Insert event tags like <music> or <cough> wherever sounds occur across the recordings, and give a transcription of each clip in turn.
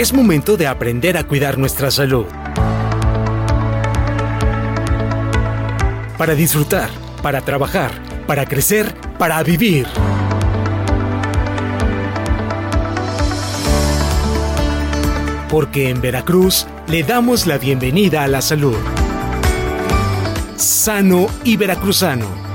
Es momento de aprender a cuidar nuestra salud. Para disfrutar, para trabajar, para crecer, para vivir. Porque en Veracruz le damos la bienvenida a la salud. Sano y veracruzano.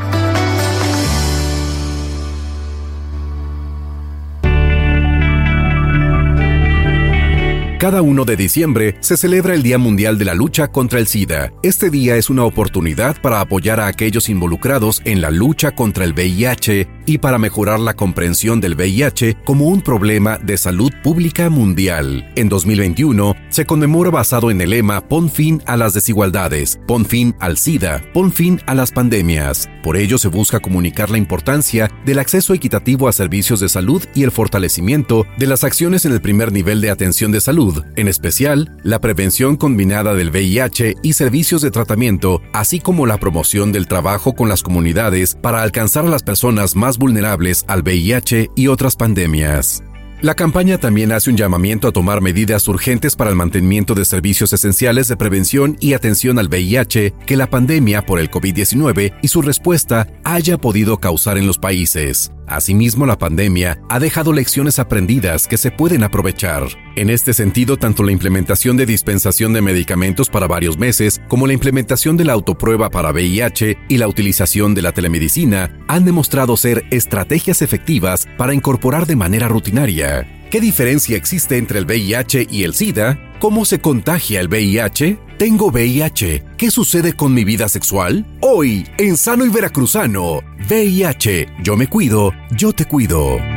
Cada 1 de diciembre se celebra el Día Mundial de la Lucha contra el SIDA. Este día es una oportunidad para apoyar a aquellos involucrados en la lucha contra el VIH y para mejorar la comprensión del VIH como un problema de salud pública mundial. En 2021 se conmemora basado en el lema Pon fin a las desigualdades, pon fin al SIDA, pon fin a las pandemias. Por ello se busca comunicar la importancia del acceso equitativo a servicios de salud y el fortalecimiento de las acciones en el primer nivel de atención de salud en especial la prevención combinada del VIH y servicios de tratamiento, así como la promoción del trabajo con las comunidades para alcanzar a las personas más vulnerables al VIH y otras pandemias. La campaña también hace un llamamiento a tomar medidas urgentes para el mantenimiento de servicios esenciales de prevención y atención al VIH que la pandemia por el COVID-19 y su respuesta haya podido causar en los países. Asimismo, la pandemia ha dejado lecciones aprendidas que se pueden aprovechar. En este sentido, tanto la implementación de dispensación de medicamentos para varios meses como la implementación de la autoprueba para VIH y la utilización de la telemedicina han demostrado ser estrategias efectivas para incorporar de manera rutinaria. ¿Qué diferencia existe entre el VIH y el SIDA? ¿Cómo se contagia el VIH? ¿Tengo VIH? ¿Qué sucede con mi vida sexual? Hoy, en Sano y Veracruzano, VIH, yo me cuido, yo te cuido.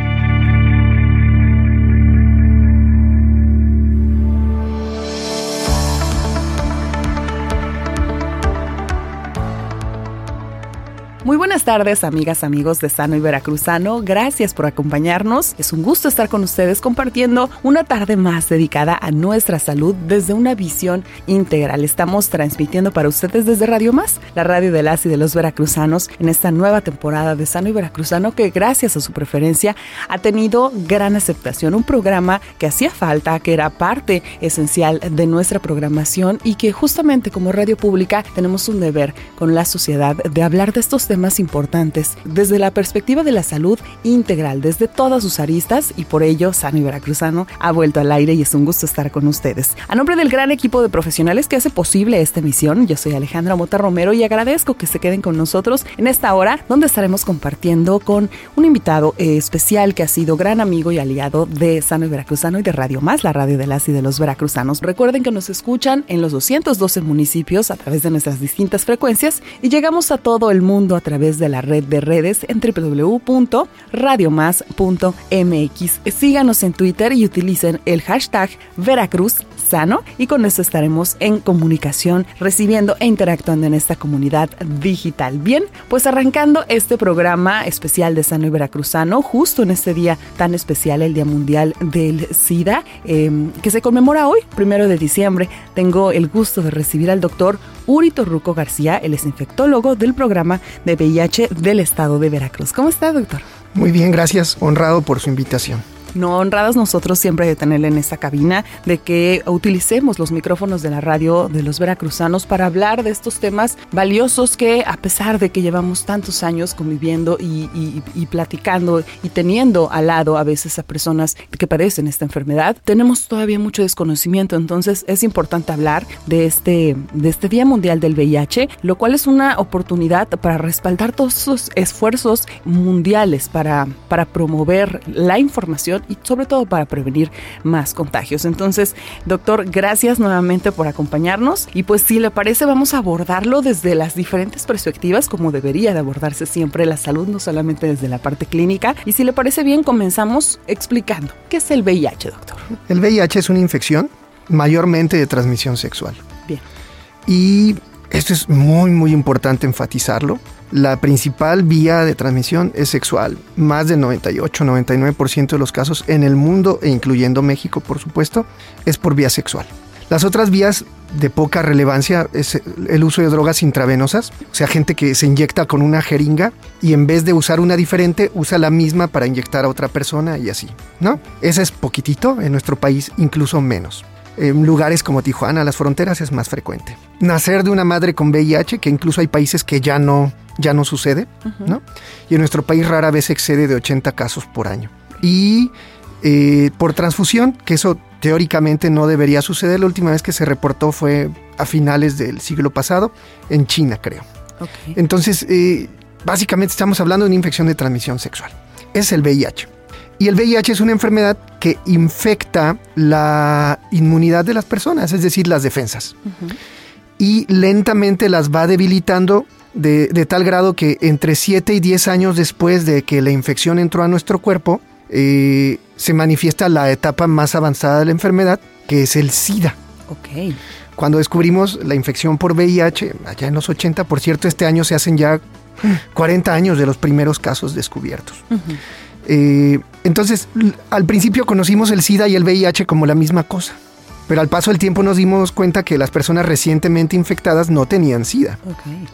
Muy buenas tardes, amigas, amigos de Sano y Veracruzano. Gracias por acompañarnos. Es un gusto estar con ustedes compartiendo una tarde más dedicada a nuestra salud desde una visión integral. Estamos transmitiendo para ustedes desde Radio Más, la radio de las y de los veracruzanos, en esta nueva temporada de Sano y Veracruzano que gracias a su preferencia ha tenido gran aceptación. Un programa que hacía falta, que era parte esencial de nuestra programación y que justamente como radio pública tenemos un deber con la sociedad de hablar de estos temas más importantes desde la perspectiva de la salud integral, desde todas sus aristas y por ello Sano y Veracruzano ha vuelto al aire y es un gusto estar con ustedes. A nombre del gran equipo de profesionales que hace posible esta emisión, yo soy Alejandra Mota Romero y agradezco que se queden con nosotros en esta hora donde estaremos compartiendo con un invitado eh, especial que ha sido gran amigo y aliado de Sano y Veracruzano y de Radio Más, la radio de las y de los veracruzanos. Recuerden que nos escuchan en los 212 municipios a través de nuestras distintas frecuencias y llegamos a todo el mundo a través de la red de redes en www.radiomás.mx. Síganos en Twitter y utilicen el hashtag Veracruz Sano y con eso estaremos en comunicación, recibiendo e interactuando en esta comunidad digital. Bien, pues arrancando este programa especial de Sano y Veracruzano, justo en este día tan especial, el Día Mundial del SIDA, em, que se conmemora hoy, primero de diciembre, tengo el gusto de recibir al doctor Uri Torruco García, el es infectólogo del programa de VIH del estado de Veracruz. ¿Cómo está, doctor? Muy bien, gracias. Honrado por su invitación no honradas nosotros siempre de tenerle en esta cabina, de que utilicemos los micrófonos de la radio de los veracruzanos para hablar de estos temas valiosos que a pesar de que llevamos tantos años conviviendo y, platicando y teniendo al lado a veces a personas que padecen esta enfermedad, tenemos todavía mucho desconocimiento. Entonces es importante hablar de este, de este Día Mundial del VIH, lo cual es una oportunidad para respaldar todos esos esfuerzos mundiales para, para promover la información y sobre todo para prevenir más contagios. Entonces, doctor, gracias nuevamente por acompañarnos y pues si le parece vamos a abordarlo desde las diferentes perspectivas como debería de abordarse siempre la salud, no solamente desde la parte clínica. Y si le parece bien, comenzamos explicando qué es el VIH, doctor. El VIH es una infección mayormente de transmisión sexual. Bien. Y esto es muy, muy importante enfatizarlo la principal vía de transmisión es sexual. Más del 98-99% de los casos en el mundo, e incluyendo México, por supuesto, es por vía sexual. Las otras vías de poca relevancia es el uso de drogas intravenosas, o sea, gente que se inyecta con una jeringa y en vez de usar una diferente, usa la misma para inyectar a otra persona y así, ¿no? Ese es poquitito, en nuestro país incluso menos. En lugares como Tijuana, las fronteras es más frecuente. Nacer de una madre con VIH, que incluso hay países que ya no, ya no sucede, ¿no? Y en nuestro país rara vez excede de 80 casos por año. Y eh, por transfusión, que eso teóricamente no debería suceder. La última vez que se reportó fue a finales del siglo pasado, en China, creo. Entonces, eh, básicamente estamos hablando de una infección de transmisión sexual. Es el VIH. Y el VIH es una enfermedad que infecta la inmunidad de las personas, es decir, las defensas. Y lentamente las va debilitando de, de, tal grado que entre 7 y 10 años después de que la infección entró a nuestro cuerpo, eh, se manifiesta la etapa más avanzada de la enfermedad, que es el SIDA. Ok. Cuando descubrimos la infección por VIH, allá en los 80, por cierto, este año se hacen ya 40 años de los primeros casos descubiertos. Eh, entonces, al principio conocimos el SIDA y el VIH como la misma cosa. Pero al paso del tiempo nos dimos cuenta que las personas recientemente infectadas no tenían SIDA.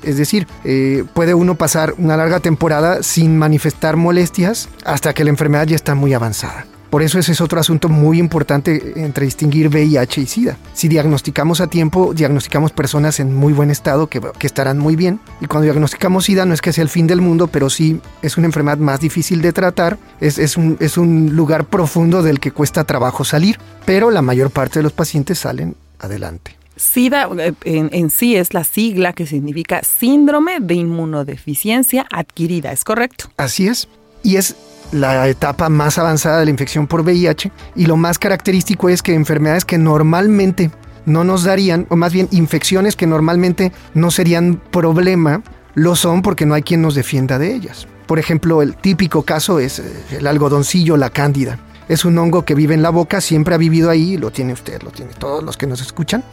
Es decir, eh, puede uno pasar una larga temporada sin manifestar molestias hasta que la enfermedad ya está muy avanzada. Por eso ese es otro asunto muy importante entre distinguir VIH y SIDA. Si diagnosticamos a tiempo, diagnosticamos personas en muy buen estado que, estarán muy bien. Y cuando diagnosticamos SIDA no es que sea el fin del mundo, pero sí es una enfermedad más difícil de tratar. Es, un, es un lugar profundo del que cuesta trabajo salir, pero la mayor parte de los pacientes salen adelante. SIDA eh, en, en, sí es la sigla que significa síndrome de inmunodeficiencia adquirida, ¿es correcto? Así es. Y es la etapa más avanzada de la infección por VIH y lo más característico es que enfermedades que normalmente no nos darían, o más bien infecciones que normalmente no serían problema, lo son porque no hay quien nos defienda de ellas. Por ejemplo, el típico caso es eh, el algodoncillo, la cándida. Es un hongo que vive en la boca, siempre ha vivido ahí, lo tiene usted, lo tiene todos los que nos escuchan,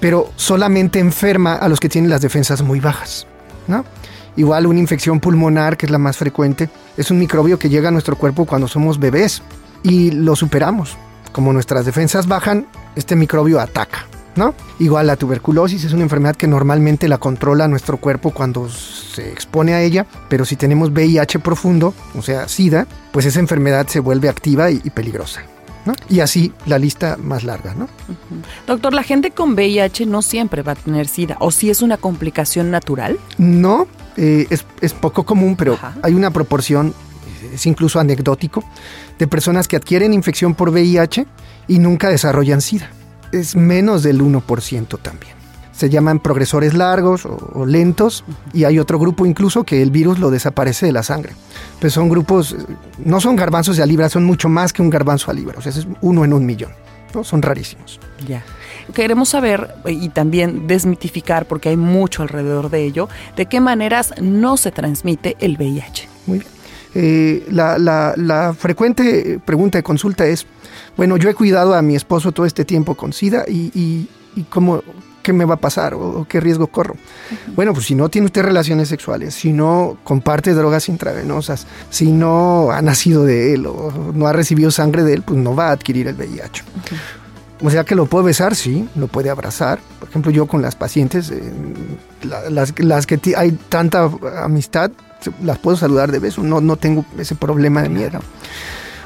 pero solamente enferma a los que tienen las defensas muy bajas. ¿no? Igual una infección pulmonar, que es la más frecuente, es un microbio que llega a nuestro cuerpo cuando somos bebés y lo superamos. Como nuestras defensas bajan, este microbio ataca. ¿No? Igual la tuberculosis es una enfermedad que normalmente la controla nuestro cuerpo cuando se expone a ella, pero si tenemos VIH profundo, o sea, SIDA, pues esa enfermedad se vuelve activa y, peligrosa. ¿No? Y así la lista más larga, ¿no? Doctor, ¿la gente con VIH no siempre va a tener SIDA? ¿O si es una complicación natural? No, eh, es, poco común, pero hay una proporción, es incluso anecdótico, de personas que adquieren infección por VIH y nunca desarrollan SIDA. Es menos del 1% también. Se llaman progresores largos o, lentos y hay otro grupo incluso que el virus lo desaparece de la sangre. Pues son grupos, eh, no son garbanzos de a libra, son mucho más que un garbanzo a libra, o sea, es uno en un millón. ¿no? Son rarísimos. Ya. Queremos saber y también desmitificar, porque hay mucho alrededor de ello, de qué maneras no se transmite el VIH. Muy bien. Eh, la, frecuente pregunta de consulta es, bueno, yo he cuidado a mi esposo todo este tiempo con SIDA y, cómo, qué me va a pasar o, qué riesgo corro. Bueno, pues si no tiene usted relaciones sexuales, si no comparte drogas intravenosas, si no ha nacido de él o no ha recibido sangre de él, pues no va a adquirir el VIH. O sea que lo puede besar, sí, lo puede abrazar. Por ejemplo, yo con las pacientes, eh, las, las, que hay tanta amistad, las puedo saludar de beso, no, no tengo ese problema de miedo.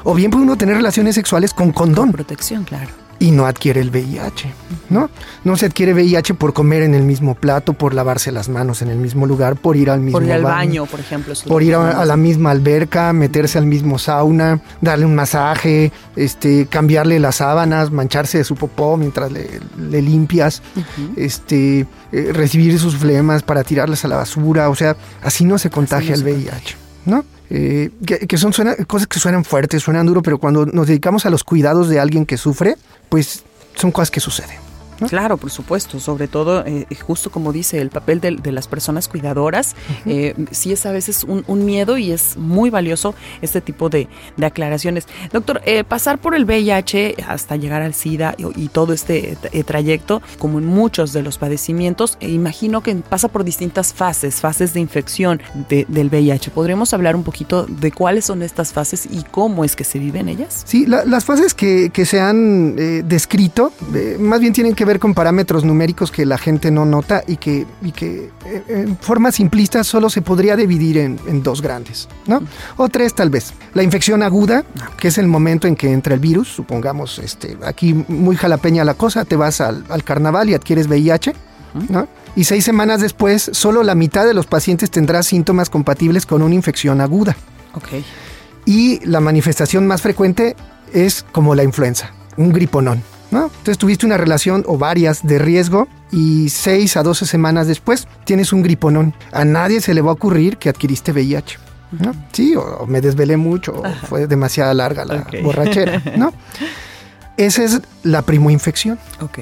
O bien puede uno tener relaciones sexuales con condón. protección, claro y no adquiere el VIH, ¿no? No se adquiere VIH por comer en el mismo plato, por lavarse las manos en el mismo lugar, por ir al mismo por ir al baño, por ejemplo, por ir a, la misma alberca, meterse al mismo sauna, darle un masaje, este, cambiarle las sábanas, mancharse de su popó mientras le, limpias, este, eh, recibir sus flemas para tirarlas a la basura, o sea, así no se contagia el VIH, ¿no? Eh, que, son cosas que suenan fuertes, suenan duro, pero cuando nos dedicamos a los cuidados de alguien que sufre, pues son cosas que suceden. Claro, por supuesto, sobre todo, eh, justo como dice, el papel de, las personas cuidadoras, eh, sí es a veces un, miedo y es muy valioso este tipo de, aclaraciones. Doctor, eh, pasar por el VIH hasta llegar al SIDA y, todo este trayecto, como en muchos de los padecimientos, imagino que pasa por distintas fases, fases de infección del VIH. ¿Podríamos hablar un poquito de cuáles son estas fases y cómo es que se viven ellas? Sí, las fases que, que se han descrito, más bien tienen que ver con parámetros numéricos que la gente no nota y que, y que eh, en forma simplista solo se podría dividir en, dos grandes, ¿no? O tres tal vez. La infección aguda, que es el momento en que entra el virus, supongamos, este, aquí muy jalapeña la cosa, te vas al, carnaval y adquieres VIH, ¿no? Y seis semanas después, solo la mitad de los pacientes tendrá síntomas compatibles con una infección aguda. Ok. Y la manifestación más frecuente es como la influenza, un griponón. Entonces tuviste una relación o varias de riesgo y 6 a 12 semanas después tienes un griponón. A nadie se le va a ocurrir que adquiriste VIH. ¿no? Sí, o, me desvelé mucho, o fue demasiado larga la borrachera, ¿no? Esa es la primoinfección. Ok.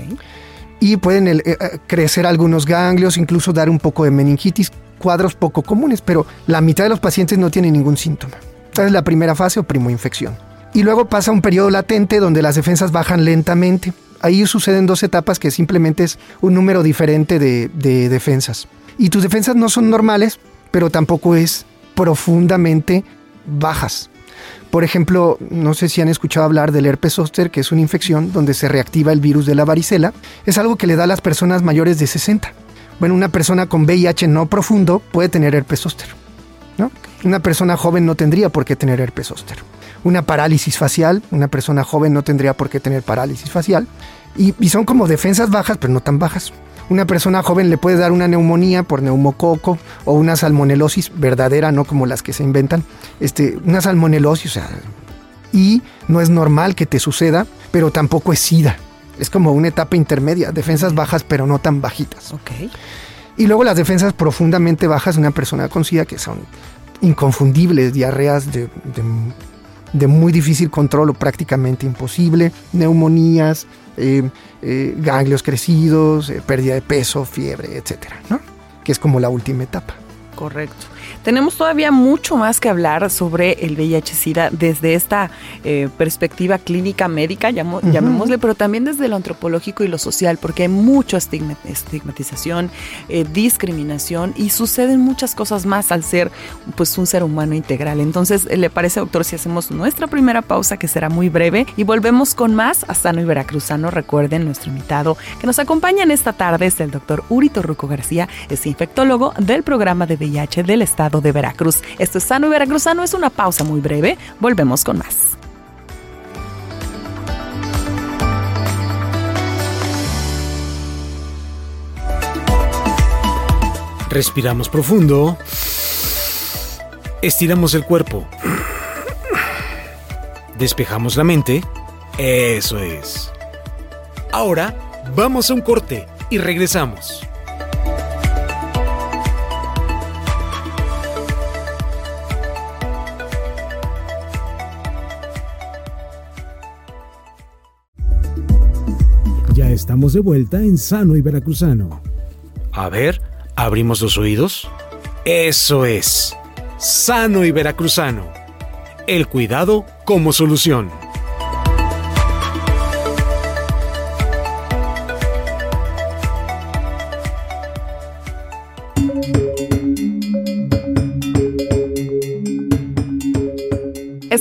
Y pueden eh, eh, crecer algunos ganglios, incluso dar un poco de meningitis, cuadros poco comunes, pero la mitad de los pacientes no tienen ningún síntoma. Esta es la primera fase o primoinfección y luego pasa un periodo latente donde las defensas bajan lentamente. Ahí suceden dos etapas que simplemente es un número diferente de, defensas. Y tus defensas no son normales, pero tampoco es profundamente bajas. Por ejemplo, no sé si han escuchado hablar del herpes zóster, que es una infección donde se reactiva el virus de la varicela. Es algo que le da a las personas mayores de 60. Bueno, una persona con VIH no profundo puede tener herpes zóster. ¿no? Una persona joven no tendría por qué tener herpes zóster una parálisis facial. Una persona joven no tendría por qué tener parálisis facial. Y, son como defensas bajas, pero no tan bajas. Una persona joven le puede dar una neumonía por neumococo o una salmonelosis verdadera, no como las que se inventan. Este, una salmonelosis, o sea, y no es normal que te suceda, pero tampoco es SIDA. Es como una etapa intermedia, defensas bajas pero no tan bajitas. Okay. Y luego las defensas profundamente bajas de una persona con SIDA que son inconfundibles, diarreas de de muy difícil control o prácticamente imposible, neumonías, eh, eh, ganglios crecidos, eh, pérdida de peso, fiebre, etcétera, ¿no? Que es como la última etapa. Correcto. Tenemos todavía mucho más que hablar sobre el VIH-Sida desde esta eh, perspectiva clínica médica, llamémosle, pero también desde lo antropológico y lo social, porque hay mucha estigmatización, eh, discriminación y suceden muchas cosas más al ser pues, un ser humano integral. Entonces, ¿le parece, doctor, si hacemos nuestra primera pausa, que será muy breve, y volvemos con más a Sano y Veracruzano? Recuerden, nuestro invitado que nos acompaña en esta tarde es el doctor Urito Ruco García, es infectólogo del programa de VIH del Estado de Veracruz. Esto es Sano y Veracruzano, es una pausa muy breve. Volvemos con más. Respiramos profundo. Estiramos el cuerpo. Despejamos la mente. Eso es. Ahora vamos a un corte y regresamos. Estamos de vuelta en Sano y Veracruzano. A ver, ¿abrimos los oídos? Eso es. Sano y Veracruzano. El cuidado como solución.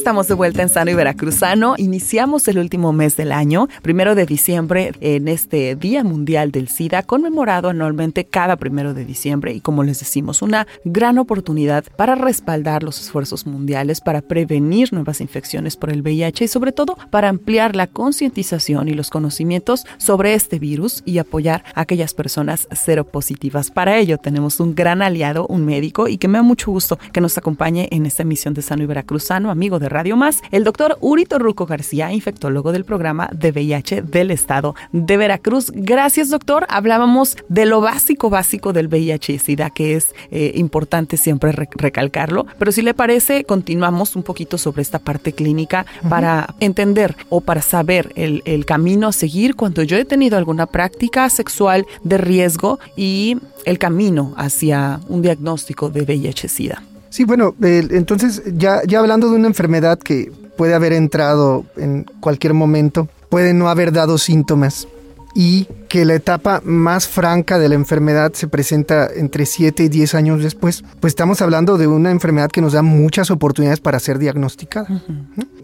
Estamos de vuelta en Sano y Veracruzano. Iniciamos el último mes del año, primero de diciembre, en este Día Mundial del SIDA, conmemorado anualmente cada primero de diciembre. Y como les decimos, una gran oportunidad para respaldar los esfuerzos mundiales, para prevenir nuevas infecciones por el VIH y sobre todo para ampliar la concientización y los conocimientos sobre este virus y apoyar a aquellas personas seropositivas. Para ello tenemos un gran aliado, un médico, y que me da mucho gusto que nos acompañe en esta emisión de Sano y Veracruzano, amigo de Radio Más, el doctor Urito Ruco García, infectólogo del programa de VIH del estado de Veracruz. Gracias, doctor. Hablábamos de lo básico, básico del VIH y SIDA, que es eh, importante siempre recalcarlo. Pero si le parece, continuamos un poquito sobre esta parte clínica para entender o para saber el, el camino a seguir cuando yo he tenido alguna práctica sexual de riesgo y el camino hacia un diagnóstico de VIH-Sida. Sí, bueno, entonces ya, ya hablando de una enfermedad que puede haber entrado en cualquier momento, puede no haber dado síntomas y que la etapa más franca de la enfermedad se presenta entre 7 y 10 años después, pues estamos hablando de una enfermedad que nos da muchas oportunidades para ser diagnosticada.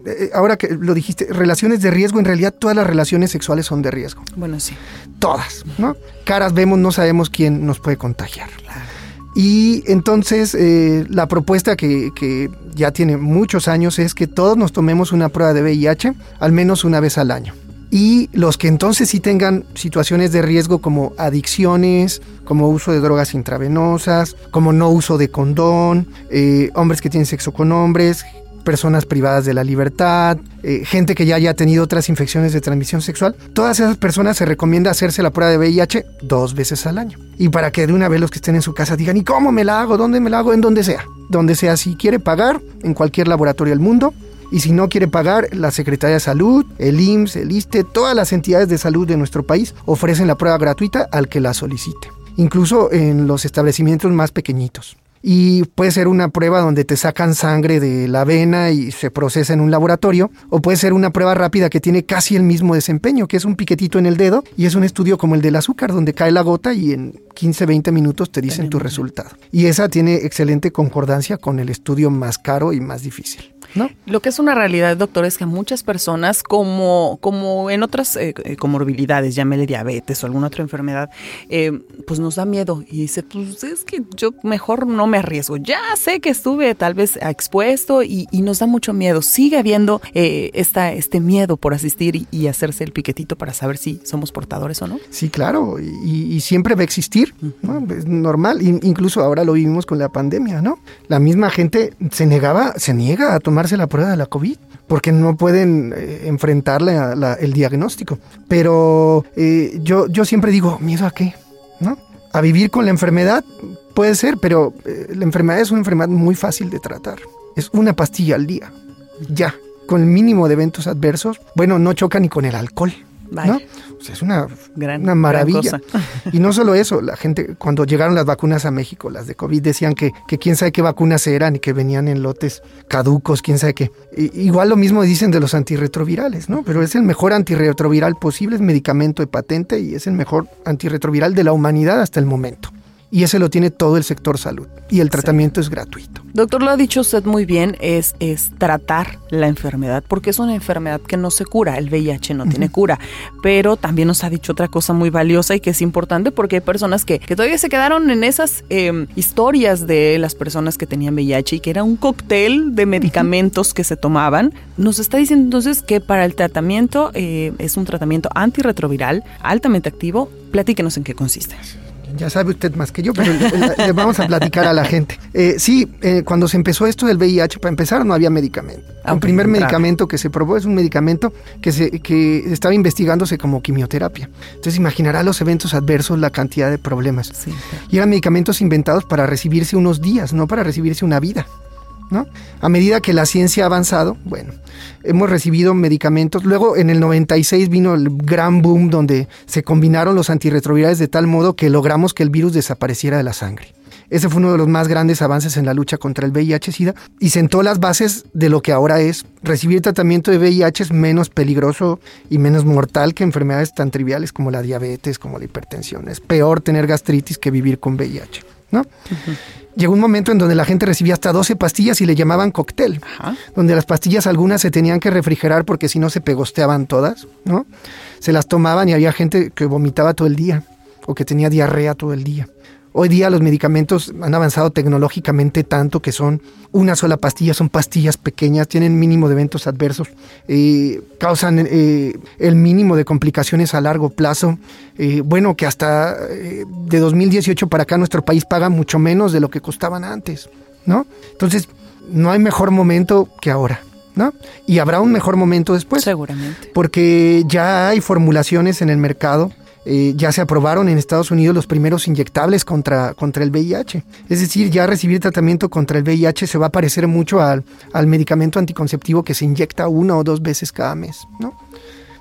Eh, ahora que lo dijiste, relaciones de riesgo, en realidad todas las relaciones sexuales son de riesgo. Bueno, sí. Todas, ¿no? Caras vemos, no sabemos quién nos puede contagiar. Y entonces eh, la propuesta que, que, ya tiene muchos años es que todos nos tomemos una prueba de VIH al menos una vez al año. Y los que entonces sí tengan situaciones de riesgo como adicciones, como uso de drogas intravenosas, como no uso de condón, eh, hombres que tienen sexo con hombres, personas privadas de la libertad, eh, gente que ya haya tenido otras infecciones de transmisión sexual, todas esas personas se recomienda hacerse la prueba de VIH dos veces al año. Y para que de una vez los que estén en su casa digan, ¿y cómo me la hago? ¿Dónde me la hago? En donde sea. Donde sea, si quiere pagar, en cualquier laboratorio del mundo. Y si no quiere pagar, la Secretaría de Salud, el IMSS, el ISTE, todas las entidades de salud de nuestro país ofrecen la prueba gratuita al que la solicite. Incluso en los establecimientos más pequeñitos y puede ser una prueba donde te sacan sangre de la vena y se procesa en un laboratorio, o puede ser una prueba rápida que tiene casi el mismo desempeño, que es un piquetito en el dedo y es un estudio como el del azúcar, donde cae la gota y en 15, 20 minutos te dicen tu resultado. Y esa tiene excelente concordancia con el estudio más caro y más difícil. Lo que es una realidad, doctor, es que muchas personas, como, como en otras eh, eh, comorbilidades, llámele diabetes o alguna otra enfermedad, eh, pues nos da miedo y dice, pues es que yo mejor no me arriesgo. Ya sé que estuve tal vez expuesto y, nos da mucho miedo. Sigue habiendo esta, este miedo por asistir y, hacerse el piquetito para saber si somos portadores o no. Sí, claro, y, siempre va a existir, Es normal, incluso ahora lo vivimos con la pandemia, ¿no? La misma gente se negaba, se niega a tomar la prueba de la COVID porque no pueden eh, enfrentarle a el diagnóstico. Pero eh, yo, yo siempre digo, ¿miedo a qué? ¿No? A vivir con la enfermedad puede ser, pero eh, la enfermedad es una enfermedad muy fácil de tratar. Es una pastilla al día, ya, con el mínimo de eventos adversos. Bueno, no choca ni con el alcohol. ¿no? es una, una maravilla. y no solo eso, la gente, cuando llegaron las vacunas a México, las de COVID, decían que, que quién sabe qué vacunas eran y que venían en lotes caducos, quién sabe qué. igual lo mismo dicen de los antirretrovirales, ¿no? Pero es el mejor antirretroviral posible, es medicamento de patente y es el mejor antirretroviral de la humanidad hasta el momento y ese lo tiene todo el sector salud y el tratamiento es gratuito. Doctor, lo ha dicho usted muy bien, es, es tratar la enfermedad porque es una enfermedad que no se cura, el VIH no tiene cura, pero también nos ha dicho otra cosa muy valiosa y que es importante porque hay personas que, todavía se quedaron en esas em, historias de las personas que tenían VIH y que era un cóctel de medicamentos que se tomaban. Nos está diciendo entonces que para el tratamiento eh, es un tratamiento antirretroviral altamente activo. Platíquenos en qué consiste ya sabe usted más que yo, pero le, vamos a platicar a la gente. Eh, sí, eh, cuando se empezó esto del VIH, para empezar, no había medicamento. el primer medicamento que se probó es un medicamento que, se, que estaba investigándose como quimioterapia. Entonces imaginará los eventos adversos, la cantidad de problemas. Y eran medicamentos inventados para recibirse unos días, no para recibirse una vida. A medida que la ciencia ha avanzado, bueno, hemos recibido medicamentos. Luego en el 96 vino el gran boom donde se combinaron los antirretrovirales de tal modo que logramos que el virus desapareciera de la sangre. Ese fue uno de los más grandes avances en la lucha contra el VIH-Sida y sentó las bases de lo que ahora es. Recibir tratamiento de VIH es menos peligroso y menos mortal que enfermedades tan triviales como la diabetes, como la hipertensión. Es peor tener gastritis que vivir con VIH, ¿no? Llegó un momento en donde la gente recibía hasta 12 pastillas y le llamaban cóctel, donde las pastillas algunas se tenían que refrigerar porque si no se pegosteaban todas, ¿no? Se las tomaban y había gente que vomitaba todo el día o que tenía diarrea todo el día. Hoy día los medicamentos han avanzado tecnológicamente tanto que son una sola pastilla, son pastillas pequeñas, tienen mínimo de eventos adversos, eh, causan eh, el mínimo de complicaciones a largo plazo. Eh, bueno, que hasta de 2018 para acá nuestro país paga mucho menos de lo que costaban antes, ¿no? Entonces, no hay mejor momento que ahora. ¿no? Y habrá un mejor momento después. Seguramente. Porque ya hay formulaciones en el mercado eh, ya se aprobaron en Estados Unidos los primeros inyectables contra, contra el VIH. Es decir, ya recibir tratamiento contra el VIH se va a parecer mucho al, al medicamento anticonceptivo que se inyecta una o dos veces cada mes, ¿no?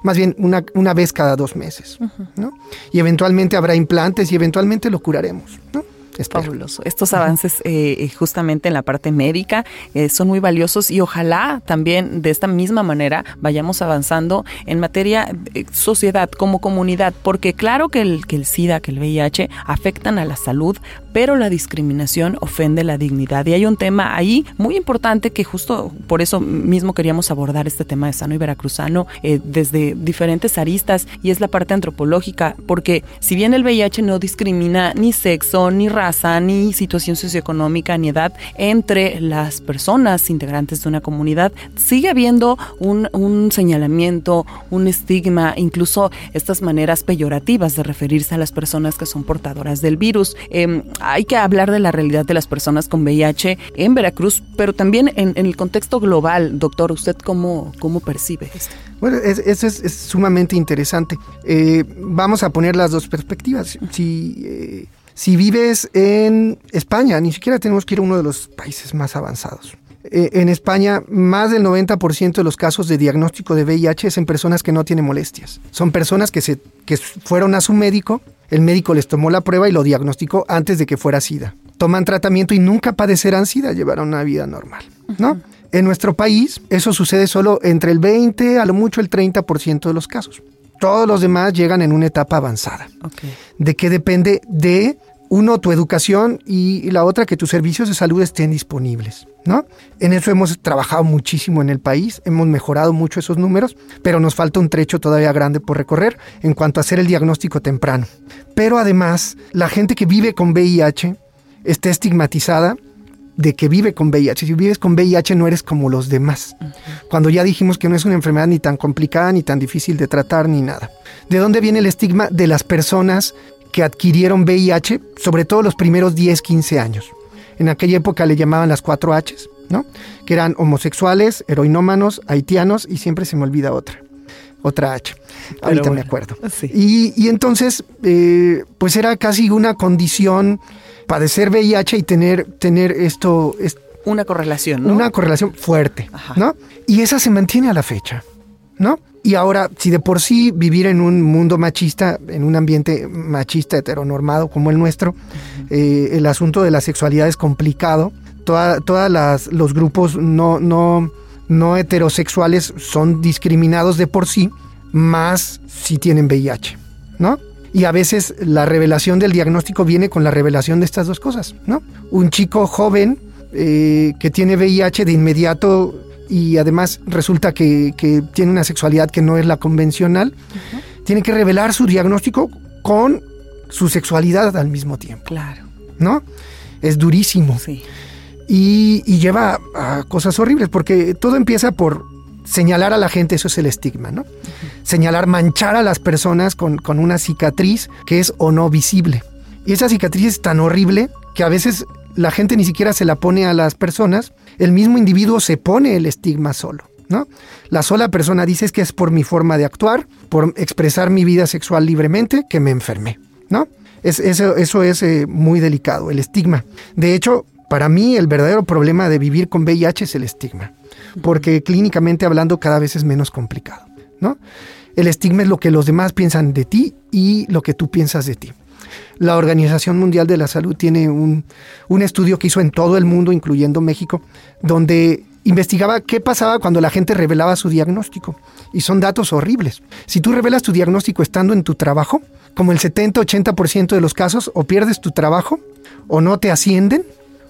Más bien una, una vez cada dos meses, ¿no? Y eventualmente habrá implantes y eventualmente lo curaremos, ¿no? Es fabuloso. Estos avances eh, eh, justamente en la parte médica eh, son muy valiosos y ojalá también de esta misma manera vayamos avanzando en materia de sociedad como comunidad, porque claro que el, que el SIDA, que el VIH afectan a la salud, pero la discriminación ofende la dignidad. Y hay un tema ahí muy importante que justo por eso mismo queríamos abordar este tema de sano y veracruzano desde diferentes aristas y es la parte antropológica, porque si bien el VIH no discrimina ni sexo, ni raza, ni situación socioeconómica, ni edad entre las personas integrantes de una comunidad, sigue habiendo un, señalamiento, un estigma, incluso estas maneras peyorativas de referirse a las personas que son portadoras del virus. Em, hay que hablar de la realidad de las personas con VIH en Veracruz, pero también en, el contexto global. Doctor, ¿usted cómo, cómo percibe esto? Bueno, eso es, sumamente interesante. Eh, vamos a poner las dos perspectivas. Si eh, si vives en España, ni siquiera tenemos que ir a uno de los países más avanzados. Eh, en España, más del 90% de los casos de diagnóstico de VIH es en personas que no tienen molestias. Son personas que, se, que fueron a su médico, el médico les tomó la prueba y lo diagnosticó antes de que fuera SIDA. Toman tratamiento y nunca padecerán SIDA, llevarán una vida normal, ¿no? En nuestro país, eso sucede solo entre el 20, a lo mucho el 30% de los casos. Todos los demás llegan en una etapa avanzada. ¿De qué depende? De, uno, tu educación y la otra, que tus servicios de salud estén disponibles. ¿no? En eso hemos trabajado muchísimo en el país, hemos mejorado mucho esos números, pero nos falta un trecho todavía grande por recorrer en cuanto a hacer el diagnóstico temprano. Pero además, la gente que vive con VIH está estigmatizada de que vive con VIH. Si vives con VIH no eres como los demás. Cuando ya dijimos que no es una enfermedad ni tan complicada, ni tan difícil de tratar, ni nada. ¿De dónde viene el estigma de las personas que adquirieron VIH, sobre todo los primeros 10, 15 años? En aquella época le llamaban las 4 Hs, ¿no? Que eran homosexuales, heroinómanos, haitianos y siempre se me olvida otra. Otra H. Ahorita me acuerdo. Y, entonces, eh, pues era casi una condición padecer VIH y tener, tener esto... una correlación, ¿no? Una correlación fuerte, ¿no? Y esa se mantiene a la fecha, ¿no? Y ahora, si de por sí vivir en un mundo machista, en un ambiente machista heteronormado como el nuestro, eh, el asunto de la sexualidad es complicado. Todos los grupos no, no, no heterosexuales son discriminados de por sí, más si tienen VIH, ¿no? Y a veces la revelación del diagnóstico viene con la revelación de estas dos cosas, ¿no? Un chico joven eh, que tiene VIH de inmediato y además resulta que, tiene una sexualidad que no es la convencional, tiene que revelar su diagnóstico con su sexualidad al mismo tiempo. Claro. ¿No? Es durísimo. Sí. Y, y lleva a cosas horribles, porque todo empieza por señalar a la gente, eso es el estigma, ¿no? Señalar, manchar a las personas con, una cicatriz que es o no visible. Y esa cicatriz es tan horrible que a veces la gente ni siquiera se la pone a las personas, el mismo individuo se pone el estigma solo. ¿No? La sola persona dice que es por mi forma de actuar, por expresar mi vida sexual libremente, que me enfermé, ¿no? Es, eso, eso es eh, muy delicado, el estigma. De hecho, para mí el verdadero problema de vivir con VIH es el estigma porque clínicamente hablando cada vez es menos complicado, ¿no? El estigma es lo que los demás piensan de ti y lo que tú piensas de ti. La Organización Mundial de la Salud tiene un, estudio que hizo en todo el mundo, incluyendo México, donde investigaba qué pasaba cuando la gente revelaba su diagnóstico. Y son datos horribles. Si tú revelas tu diagnóstico estando en tu trabajo, como el 70-80% de los casos, o pierdes tu trabajo, o no te ascienden,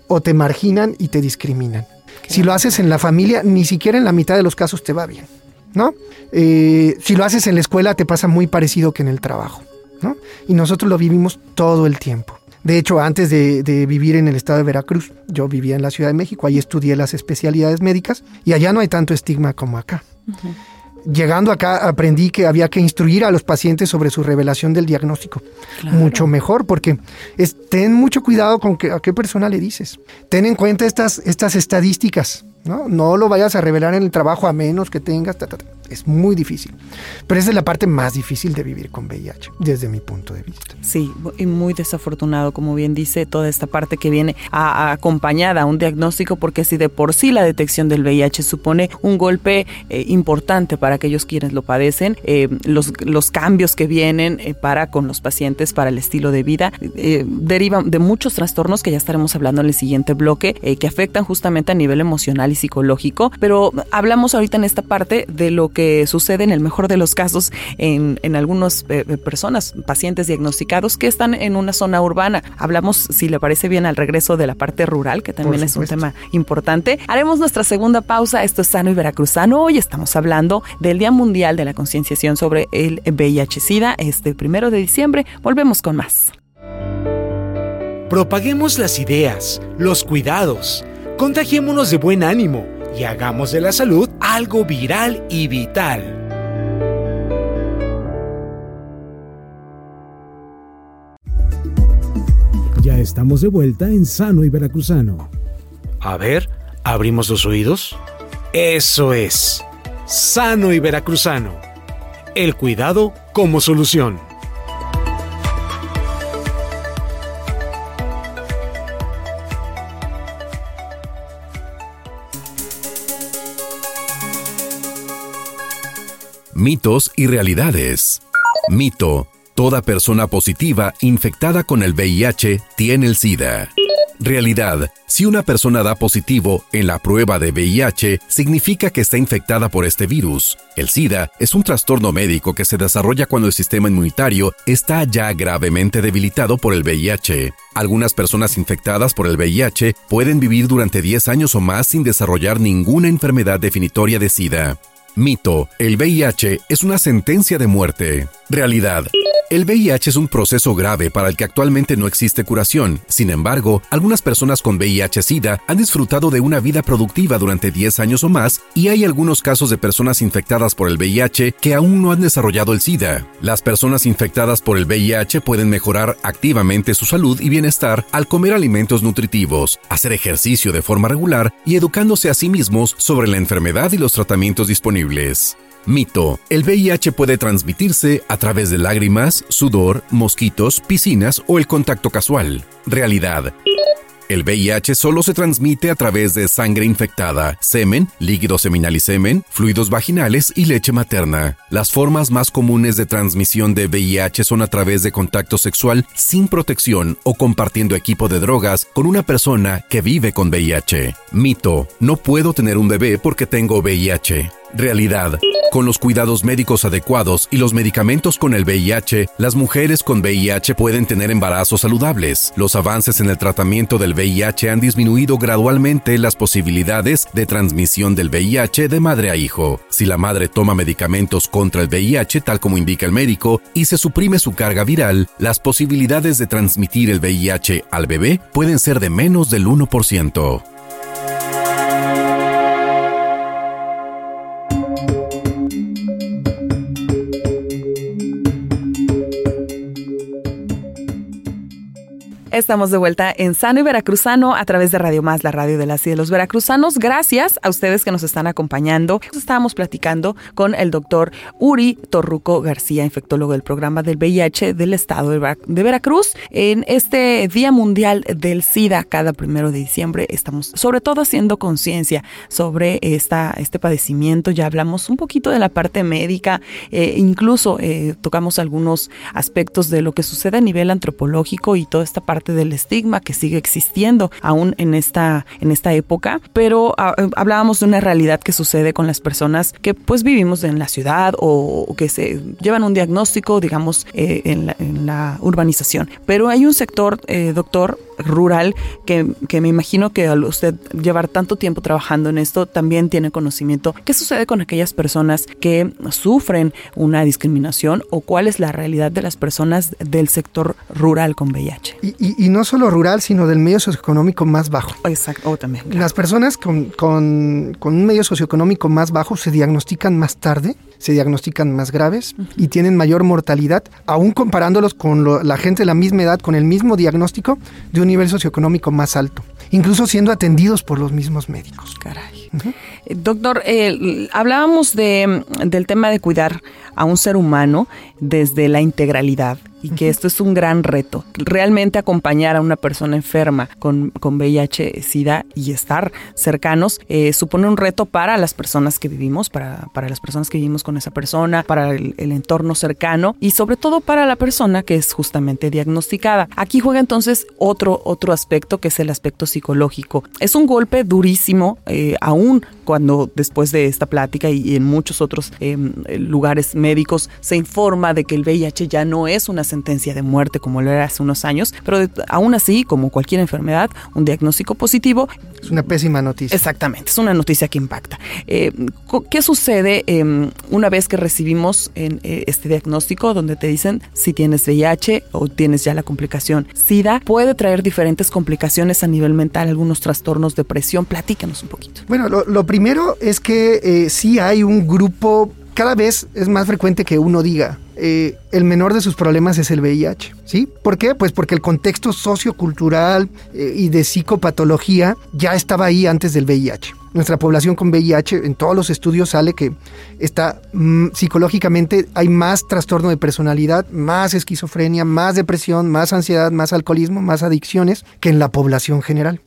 o te marginan y te discriminan. Si lo haces en la familia, ni siquiera en la mitad de los casos te va bien, ¿no? Eh, si lo haces en la escuela, te pasa muy parecido que en el trabajo, ¿no? Y nosotros lo vivimos todo el tiempo. De hecho, antes de, vivir en el estado de Veracruz, yo vivía en la Ciudad de México, ahí estudié las especialidades médicas y allá no hay tanto estigma como acá. Llegando acá aprendí que había que instruir a los pacientes sobre su revelación del diagnóstico. Mucho mejor, porque ten mucho cuidado con que, a qué persona le dices. Ten en cuenta estas, estas estadísticas. ¿No? No lo vayas a revelar en el trabajo a menos que tengas... Es muy difícil. Pero esa es la parte más difícil de vivir con VIH, desde mi punto de vista. Sí, y muy desafortunado, como bien dice, toda esta parte que viene acompañada a un diagnóstico, porque si de por sí la detección del VIH supone un golpe eh, importante para aquellos quienes lo padecen, eh, los, los cambios que vienen eh, para con los pacientes, para el estilo de vida, derivan de muchos trastornos que ya estaremos hablando en el siguiente bloque, que afectan justamente a nivel emocional y psicológico, pero hablamos ahorita en esta parte de lo que sucede en el mejor de los casos en, en algunas eh, eh, personas, pacientes diagnosticados que están en una zona urbana. Hablamos, si le parece bien, al regreso de la parte rural, que también es un tema importante. Haremos nuestra segunda pausa. Esto es Sano y Veracruzano. Hoy estamos hablando del Día Mundial de la Concienciación sobre el VIH-Sida, este primero de diciembre. Volvemos con más. Propaguemos las ideas, los cuidados, contagiémonos de buen ánimo y hagamos de la salud algo viral y vital. Ya estamos de vuelta en Sano y Veracruzano. A ver, ¿abrimos los oídos? Eso es. Sano y Veracruzano. El cuidado como solución. Mitos y realidades. Mito. Toda persona positiva infectada con el VIH tiene el SIDA. Realidad. Si una persona da positivo en la prueba de VIH, significa que está infectada por este virus. El SIDA es un trastorno médico que se desarrolla cuando el sistema inmunitario está ya gravemente debilitado por el VIH. Algunas personas infectadas por el VIH pueden vivir durante 10 años o más sin desarrollar ninguna enfermedad definitoria de SIDA. Mito. El VIH es una sentencia de muerte. Realidad. El VIH es un proceso grave para el que actualmente no existe curación. Sin embargo, algunas personas con VIH-Sida han disfrutado de una vida productiva durante 10 años o más y hay algunos casos de personas infectadas por el VIH que aún no han desarrollado el SIDA. Las personas infectadas por el VIH pueden mejorar activamente su salud y bienestar al comer alimentos nutritivos, hacer ejercicio de forma regular y educándose a sí mismos sobre la enfermedad y los tratamientos disponibles. Mito. El VIH puede transmitirse a través de lágrimas, sudor, mosquitos, piscinas o el contacto casual. Realidad. El VIH solo se transmite a través de sangre infectada, semen, líquido seminal y semen, fluidos vaginales y leche materna. Las formas más comunes de transmisión de VIH son a través de contacto sexual sin protección o compartiendo equipo de drogas con una persona que vive con VIH. Mito, no puedo tener un bebé porque tengo VIH. Realidad. Con los cuidados médicos adecuados y los medicamentos con el VIH, las mujeres con VIH pueden tener embarazos saludables. Los avances en el tratamiento del VIH han disminuido gradualmente las posibilidades de transmisión del VIH de madre a hijo. Si la madre toma medicamentos contra el VIH tal como indica el médico y se suprime su carga viral, las posibilidades de transmitir el VIH al bebé pueden ser de menos del 1%. Estamos de vuelta en Sano y Veracruzano a través de Radio Más, la radio de las y de los veracruzanos. Gracias a ustedes que nos están acompañando. Estábamos platicando con el doctor Uri Torruco García, infectólogo del programa del VIH del estado de Veracruz. En este Día Mundial del SIDA, cada primero de diciembre, estamos sobre todo haciendo conciencia sobre esta, este padecimiento. Ya hablamos un poquito de la parte médica, eh, incluso eh, tocamos algunos aspectos de lo que sucede a nivel antropológico y toda esta parte del estigma que sigue existiendo aún en esta, en esta época, pero ah, eh, hablábamos de una realidad que sucede con las personas que pues vivimos en la ciudad o, que se llevan un diagnóstico, digamos, eh, en, la, urbanización. Pero hay un sector, eh, doctor, rural que, que, me imagino que al usted llevar tanto tiempo trabajando en esto también tiene conocimiento. ¿Qué sucede con aquellas personas que sufren una discriminación o cuál es la realidad de las personas del sector rural con VIH? Y, no solo rural, sino del medio socioeconómico más bajo. Exacto, también. Las personas con, con, con un medio socioeconómico más bajo se diagnostican más tarde se diagnostican más graves y tienen mayor mortalidad, aún comparándolos con la gente de la misma edad, con el mismo diagnóstico, de un nivel socioeconómico más alto, incluso siendo atendidos por los mismos médicos. Caray. Eh, doctor, eh, hablábamos de, del tema de cuidar a un ser humano desde la integralidad y que esto es un gran reto. Realmente acompañar a una persona enferma con, con VIH, SIDA y estar cercanos eh, supone un reto para las personas que vivimos, para, para las personas que vivimos con esa persona, para el, entorno cercano y sobre todo para la persona que es justamente diagnosticada. Aquí juega entonces otro, otro aspecto que es el aspecto psicológico. Es un golpe durísimo, eh, aún cuando después de esta plática y, en muchos otros em, lugares médicos se informa de que el VIH ya no es una sentencia de muerte como lo era hace unos años, pero aún así, como cualquier enfermedad, un diagnóstico positivo... Es una pésima noticia. Exactamente, es una noticia que impacta. Eh, ¿Qué sucede em, una vez que recibimos en, eh, este diagnóstico donde te dicen si tienes VIH o tienes ya la complicación SIDA? Puede traer diferentes complicaciones a nivel mental, algunos trastornos, depresión. Platícanos un poquito. Bueno, lo, primero es que eh, sí hay un grupo cada vez es más frecuente que uno diga, eh, el menor de sus problemas es el VIH. ¿Sí? ¿Por qué? Pues porque el contexto sociocultural eh, y de psicopatología ya estaba ahí antes del VIH. Nuestra población con VIH, en todos los estudios sale que está mm, psicológicamente hay más trastorno de personalidad, más esquizofrenia, más depresión, más ansiedad, más alcoholismo, más adicciones que en la población general.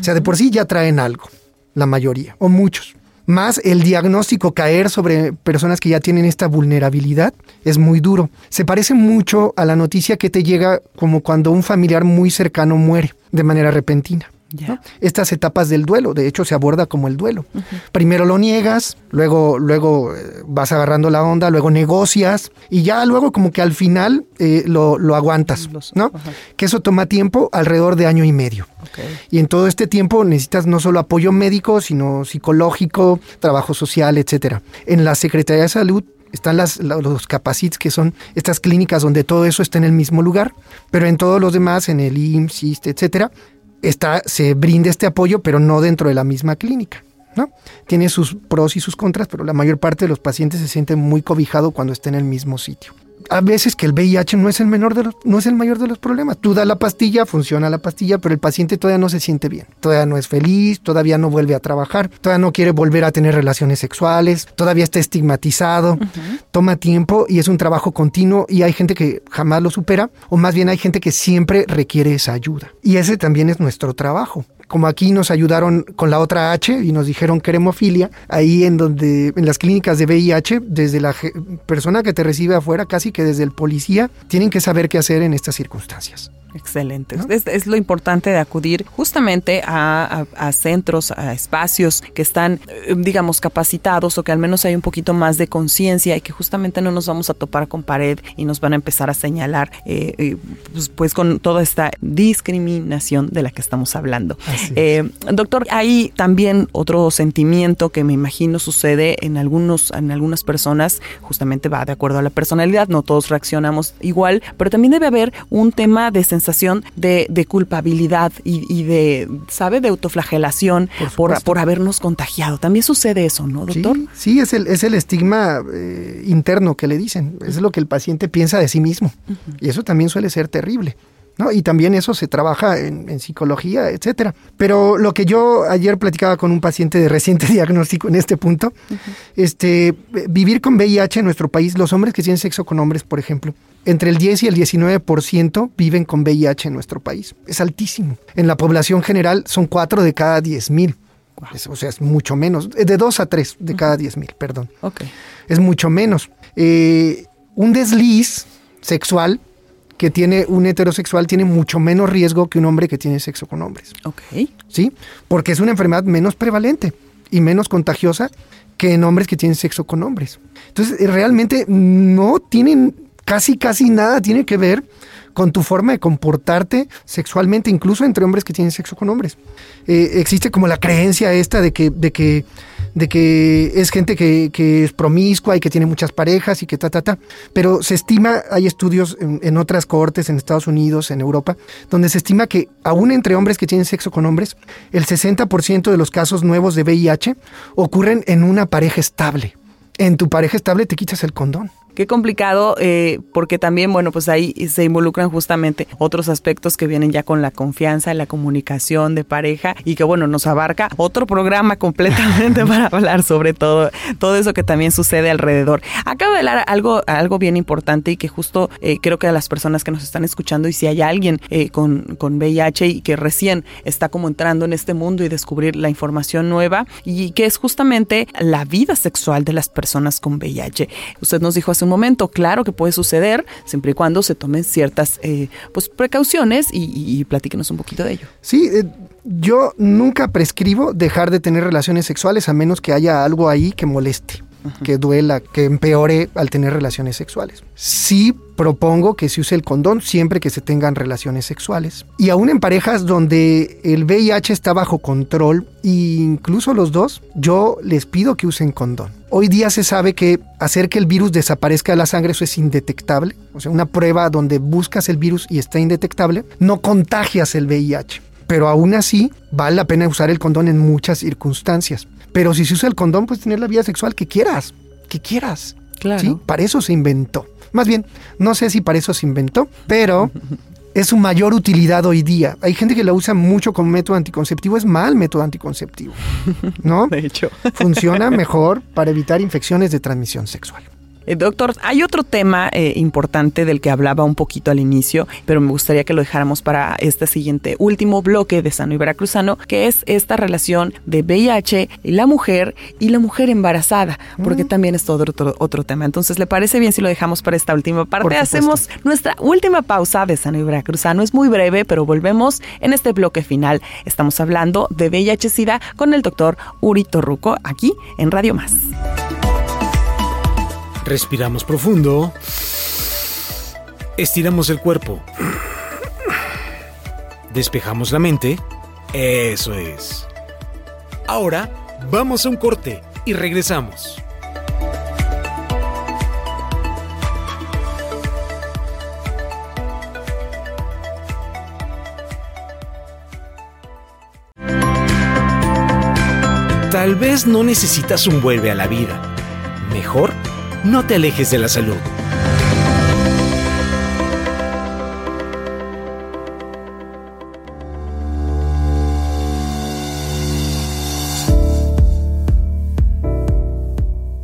O sea, de por sí ya traen algo, la mayoría, o muchos más el diagnóstico caer sobre personas que ya tienen esta vulnerabilidad es muy duro. Se parece mucho a la noticia que te llega como cuando un familiar muy cercano muere de manera repentina. Estas etapas del duelo, de hecho se aborda como el duelo. Primero lo niegas, luego, luego eh, vas agarrando la onda, luego negocias y ya luego como que al final eh, lo, aguantas, ¿no? Que eso toma tiempo, alrededor de año y medio. Y en todo este tiempo necesitas no solo apoyo médico, sino psicológico, trabajo social, etcétera. En la Secretaría de Salud están las, los capacits, que son estas clínicas donde todo eso está en el mismo lugar, pero en todos los demás, en el IMSS, etcétera, está, se brinda este apoyo, pero no dentro de la misma clínica. ¿no? Tiene sus pros y sus contras, pero la mayor parte de los pacientes se sienten muy cobijados cuando estén en el mismo sitio a veces que el VIH no es el menor de los, no es el mayor de los problemas. Tú das la pastilla, funciona la pastilla, pero el paciente todavía no se siente bien, todavía no es feliz, todavía no vuelve a trabajar, todavía no quiere volver a tener relaciones sexuales, todavía está estigmatizado, toma tiempo y es un trabajo continuo y hay gente que jamás lo supera o más bien hay gente que siempre requiere esa ayuda. Y ese también es nuestro trabajo como aquí nos ayudaron con la otra H y nos dijeron que hemofilia, ahí en donde en las clínicas de VIH, desde la persona que te recibe afuera, casi que desde el policía, tienen que saber qué hacer en estas circunstancias. Excelente. Es, lo importante de acudir justamente a, centros, a espacios que están, eh, digamos, capacitados o que al menos hay un poquito más de conciencia y que justamente no nos vamos a topar con pared y nos van a empezar a señalar, eh, eh, pues, pues, con toda esta discriminación de la que estamos hablando. doctor, hay también otro sentimiento que me imagino sucede en algunos, en algunas personas, justamente va de acuerdo a la personalidad, no todos reaccionamos igual, pero también debe haber un tema de sensación de, culpabilidad y, de, ¿sabe? De autoflagelación por, por, habernos contagiado. También sucede eso, ¿no, doctor? Sí, es, el, es el estigma eh, interno que le dicen. Es lo que el paciente piensa de sí mismo. Y eso también suele ser terrible. ¿No? Y también eso se trabaja en, psicología, etcétera. Pero lo que yo ayer platicaba con un paciente de reciente <laughs> diagnóstico en este punto, este, vivir con VIH en nuestro país, los hombres que tienen sexo con hombres, por ejemplo, entre el 10 y el 19% viven con VIH en nuestro país. Es altísimo. En la población general son 4 de cada 10 mil. o sea, es mucho menos. De 2 a 3 de cada 10 mil, perdón. Okay. Es mucho menos. Eh, un desliz sexual que tiene un heterosexual tiene mucho menos riesgo que un hombre que tiene sexo con hombres. Ok. ¿Sí? Porque es una enfermedad menos prevalente y menos contagiosa que en hombres que tienen sexo con hombres. Entonces, realmente no tienen casi, casi nada tiene que ver con tu forma de comportarte sexualmente, incluso entre hombres que tienen sexo con hombres. Eh, existe como la creencia esta de que, de que, de que es gente que, es promiscua y que tiene muchas parejas y que ta, ta, ta. Pero se estima, hay estudios en, en otras cortes, en Estados Unidos, en Europa, donde se estima que aún entre hombres que tienen sexo con hombres, el 60% de los casos nuevos de VIH ocurren en una pareja estable. En tu pareja estable te quitas el condón qué complicado, eh, porque también, bueno, pues ahí se involucran justamente otros aspectos que vienen ya con la confianza, la comunicación de pareja y que, bueno, nos abarca otro programa completamente <laughs> para hablar sobre todo, todo eso que también sucede alrededor. Acabo de hablar algo, algo bien importante y que justo eh, creo que a las personas que nos están escuchando y si hay alguien eh, con, con VIH y que recién está como entrando en este mundo y descubrir la información nueva y que es justamente la vida sexual de las personas con VIH. Usted nos dijo hace un momento, claro que puede suceder siempre y cuando se tomen ciertas eh, pues, precauciones y, y, platíquenos un poquito de ello. Sí, eh, yo nunca prescribo dejar de tener relaciones sexuales a menos que haya algo ahí que moleste que duela, que empeore al tener relaciones sexuales. Sí propongo que se use el condón siempre que se tengan relaciones sexuales. Y aún en parejas donde el VIH está bajo control, incluso los dos, yo les pido que usen condón. Hoy día se sabe que hacer que el virus desaparezca de la sangre eso es indetectable. O sea, una prueba donde buscas el virus y está indetectable, no contagias el VIH. Pero aún así, vale la pena usar el condón en muchas circunstancias. Pero si se usa el condón, puedes tener la vida sexual que quieras, que quieras. Claro. ¿sí? Para eso se inventó. Más bien, no sé si para eso se inventó, pero <laughs> es su mayor utilidad hoy día. Hay gente que la usa mucho como método anticonceptivo, es mal método anticonceptivo, ¿no? <laughs> De hecho. Funciona mejor para evitar infecciones de transmisión sexual. Eh, doctor, hay otro tema eh, importante del que hablaba un poquito al inicio, pero me gustaría que lo dejáramos para este siguiente último bloque de Sano y Veracruzano, que es esta relación de VIH y la mujer y la mujer embarazada, porque mm. también es todo otro, otro tema. Entonces, ¿le parece bien si lo dejamos para esta última parte? Hacemos nuestra última pausa de Sano y Veracruzano. Es muy breve, pero volvemos en este bloque final. Estamos hablando de VIH-Sida con el doctor Uri Torruco aquí en Radio Más. Respiramos profundo. Estiramos el cuerpo. Despejamos la mente. Eso es. Ahora vamos a un corte y regresamos. Tal vez no necesitas un vuelve a la vida. Mejor no te alejes de la salud.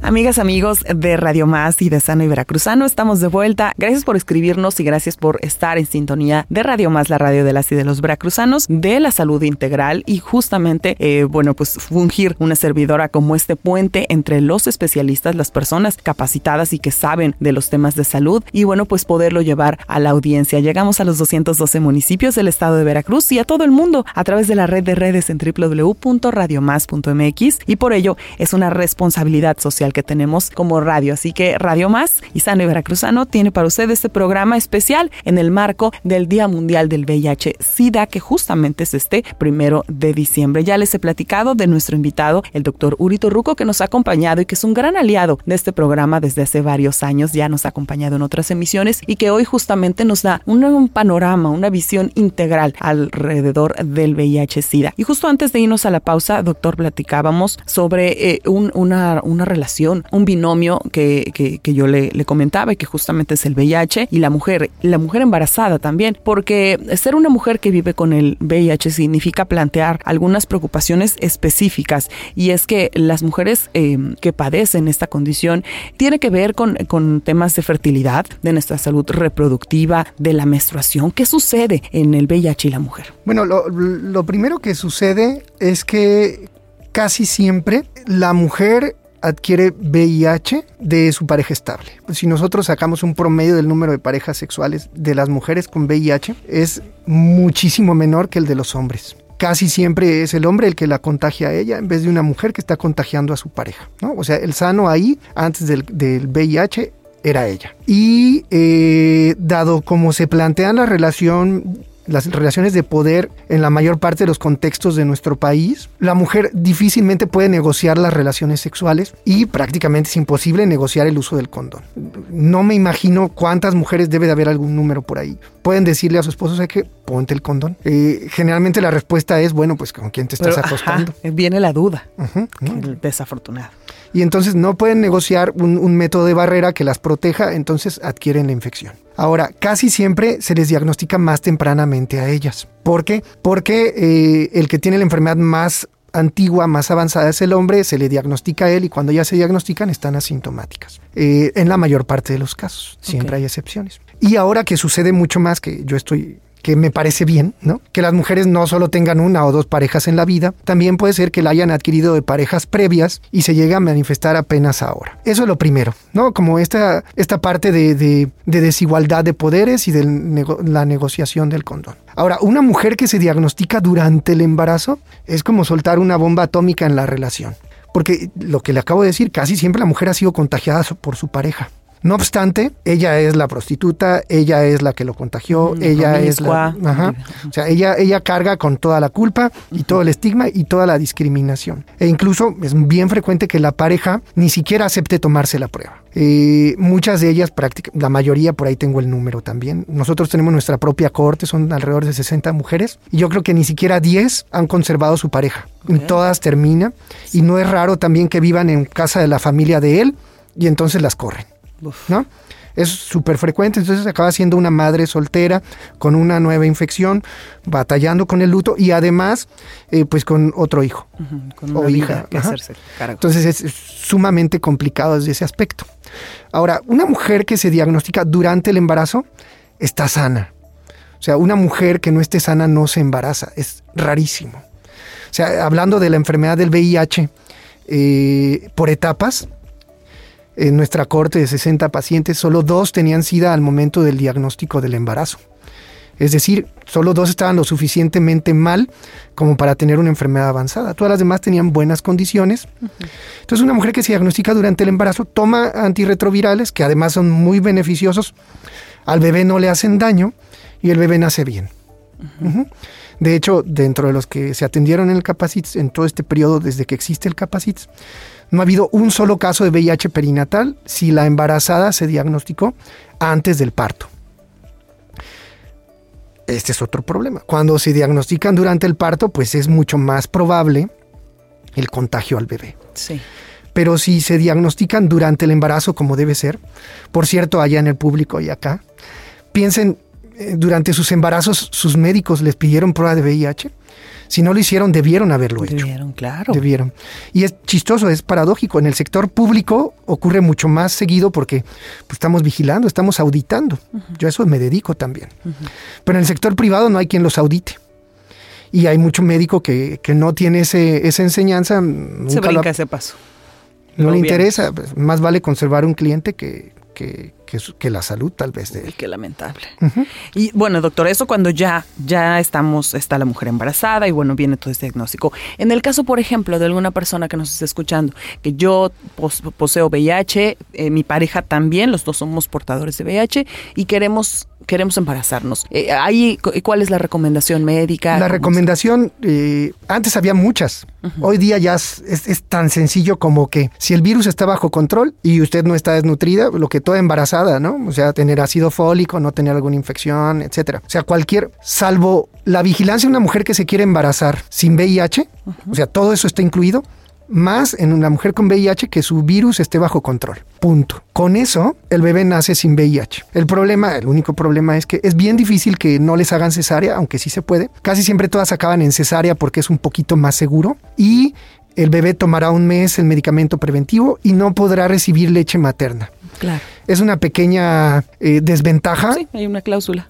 Amigas, amigos de Radio Más y de Sano y Veracruzano, estamos de vuelta. Gracias por escribirnos y gracias por estar en sintonía de Radio Más, la radio de las y de los veracruzanos, de la salud integral y justamente, eh, bueno, pues fungir una servidora como este puente entre los especialistas, las personas capacitadas y que saben de los temas de salud y bueno, pues poderlo llevar a la audiencia. Llegamos a los 212 municipios del estado de Veracruz y a todo el mundo a través de la red de redes en www.radiomás.mx y por ello es una responsabilidad social que tenemos como radio. Así que Radio Más y Sano y Veracruzano tiene para usted este programa especial en el marco del Día Mundial del VIH-Sida, que justamente es este primero de diciembre. Ya les he platicado de nuestro invitado, el doctor Urito Ruco, que nos ha acompañado y que es un gran aliado de este programa desde hace varios años. Ya nos ha acompañado en otras emisiones y que hoy justamente nos da un, un panorama, una visión integral alrededor del VIH-Sida. Y justo antes de irnos a la pausa, doctor, platicábamos sobre eh, un, una, una relación un binomio que, que, yo le, comentaba y que justamente es el VIH y la mujer, la mujer embarazada también, porque ser una mujer que vive con el VIH significa plantear algunas preocupaciones específicas y es que las mujeres eh, que padecen esta condición tiene que ver con, con temas de fertilidad, de nuestra salud reproductiva, de la menstruación. ¿Qué sucede en el VIH y la mujer? Bueno, lo, lo primero que sucede es que casi siempre la mujer adquiere VIH de su pareja estable. Si nosotros sacamos un promedio del número de parejas sexuales de las mujeres con VIH, es muchísimo menor que el de los hombres casi siempre es el hombre el que la contagia a ella en vez de una mujer que está contagiando a su pareja. ¿no? O sea, el sano ahí, antes del, del VIH, era ella. Y eh, dado como se plantea la relación las relaciones de poder en la mayor parte de los contextos de nuestro país, la mujer difícilmente puede negociar las relaciones sexuales y prácticamente es imposible negociar el uso del condón. No me imagino cuántas mujeres debe de haber algún número por ahí. Pueden decirle a su esposo, ¿sabes que Ponte el condón. Eh, generalmente la respuesta es, bueno, pues con quién te estás acostando. viene la duda. desafortunada. Y entonces no pueden negociar un, método de barrera que las proteja, entonces adquieren la infección. Ahora, casi siempre se les diagnostica más tempranamente a ellas. ¿Por qué? Porque eh, el que tiene la enfermedad más antigua, más avanzada es el hombre, se le diagnostica a él y cuando ya se diagnostican están asintomáticas. Eh, en la mayor parte de los casos, siempre hay excepciones. Y ahora que sucede mucho más, que yo estoy que me parece bien, ¿no? Que las mujeres no solo tengan una o dos parejas en la vida, también puede ser que la hayan adquirido de parejas previas y se llegue a manifestar apenas ahora. Eso es lo primero, ¿no? Como esta, esta parte de, desigualdad de poderes y de la negociación del condón. Ahora, una mujer que se diagnostica durante el embarazo es como soltar una bomba atómica en la relación. Porque lo que le acabo de decir, casi siempre la mujer ha sido contagiada por su pareja. No obstante, ella es la prostituta, ella es la que lo contagió, ella es la... O sea, ella, ella carga con toda la culpa y todo el estigma y toda la discriminación. E incluso es bien frecuente que la pareja ni siquiera acepte tomarse la prueba. Eh, muchas de ellas, la mayoría, por ahí tengo el número también. Nosotros tenemos nuestra propia corte, son alrededor de 60 mujeres, y yo creo que ni siquiera 10 han conservado su pareja. Todas terminan, y no es raro también que vivan en casa de la familia de él, y entonces las corren. ¿No? Es súper frecuente, entonces acaba siendo una madre soltera con una nueva infección, batallando con el luto y además, eh, pues con otro hijo o hija. Entonces es sumamente complicado desde ese aspecto. Ahora, una mujer que se diagnostica durante el embarazo está sana. O sea, una mujer que no esté sana no se embaraza, es rarísimo. O sea, hablando de la enfermedad del VIH eh, por etapas, en nuestra corte de 60 pacientes, solo dos tenían SIDA al momento del diagnóstico del embarazo. Es decir, solo dos estaban lo suficientemente mal como para tener una enfermedad avanzada. Todas las demás tenían buenas condiciones. Entonces, una mujer que se diagnostica durante el embarazo toma antirretrovirales, que además son muy beneficiosos. Al bebé no le hacen daño y el bebé nace bien. De hecho, dentro de los que se atendieron en el Capacits, en todo este periodo desde que existe el Capacits, no ha habido un solo caso de VIH perinatal si la embarazada se diagnosticó antes del parto. Este es otro problema. Cuando se diagnostican durante el parto, pues es mucho más probable el contagio al bebé. Sí. Pero si se diagnostican durante el embarazo, como debe ser, por cierto, allá en el público y acá, piensen, eh, durante sus embarazos, sus médicos les pidieron prueba de VIH. Si no lo hicieron, debieron haberlo hecho. Debieron, claro. Debieron. Y es chistoso, es paradójico. En el sector público ocurre mucho más seguido porque pues, estamos vigilando, estamos auditando. Yo a eso me dedico también. Pero en el sector privado no hay quien los audite. Y hay mucho médico que, no tiene ese, esa enseñanza. Se brinca ese paso. No le interesa. Más vale conservar un cliente que, que, que, la salud tal vez de él. Qué lamentable. Y bueno, doctor, eso cuando ya, ya estamos, está la mujer embarazada y bueno, viene todo este diagnóstico. En el caso, por ejemplo, de alguna persona que nos esté escuchando, que yo poseo VIH, eh, mi pareja también, los dos somos portadores de VIH y queremos queremos embarazarnos. Eh, ahí, ¿Cuál es la recomendación médica? La recomendación, eh, antes había muchas. Hoy día ya es, tan sencillo como que si el virus está bajo control y usted no está desnutrida, lo que toda embarazada, ¿no? O sea, tener ácido fólico, no tener alguna infección, etcétera. O sea, cualquier, salvo la vigilancia de una mujer que se quiere embarazar sin VIH, o sea, todo eso está incluido más en una mujer con VIH que su virus esté bajo control. Punto. Con eso, el bebé nace sin VIH. El problema, el único problema es que es bien difícil que no les hagan cesárea, aunque sí se puede. Casi siempre todas acaban en cesárea porque es un poquito más seguro. Y el bebé tomará un mes el medicamento preventivo y no podrá recibir leche materna. Claro. Es una pequeña eh, desventaja. Sí, hay una cláusula.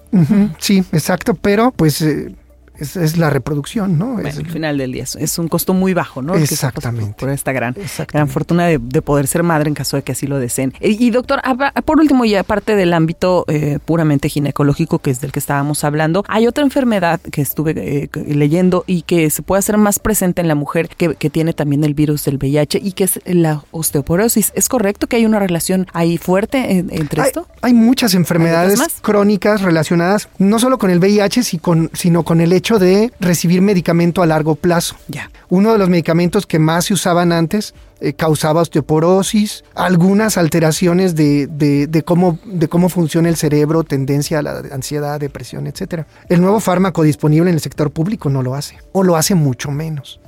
sí, exacto, pero pues eh, es, la reproducción, ¿no? Bueno, al final del día es, un costo muy bajo, ¿no? Exactamente. Por, esta gran, gran fortuna de, poder ser madre en caso de que así lo deseen. Y, doctor, por último, y aparte del ámbito eh, puramente ginecológico, que es del que estábamos hablando, hay otra enfermedad que estuve eh, leyendo y que se puede hacer más presente en la mujer que, tiene también el virus del VIH y que es la osteoporosis. ¿Es correcto que hay una relación ahí fuerte entre esto? Hay muchas enfermedades crónicas relacionadas no solo con el VIH, sino con el hecho de recibir medicamento a largo plazo. Ya. Uno de los medicamentos que más se usaban antes eh, causaba osteoporosis, algunas alteraciones de, de, cómo, de cómo funciona el cerebro, tendencia a la ansiedad, depresión, etc. El nuevo fármaco disponible en el sector público no lo hace, o lo hace mucho menos.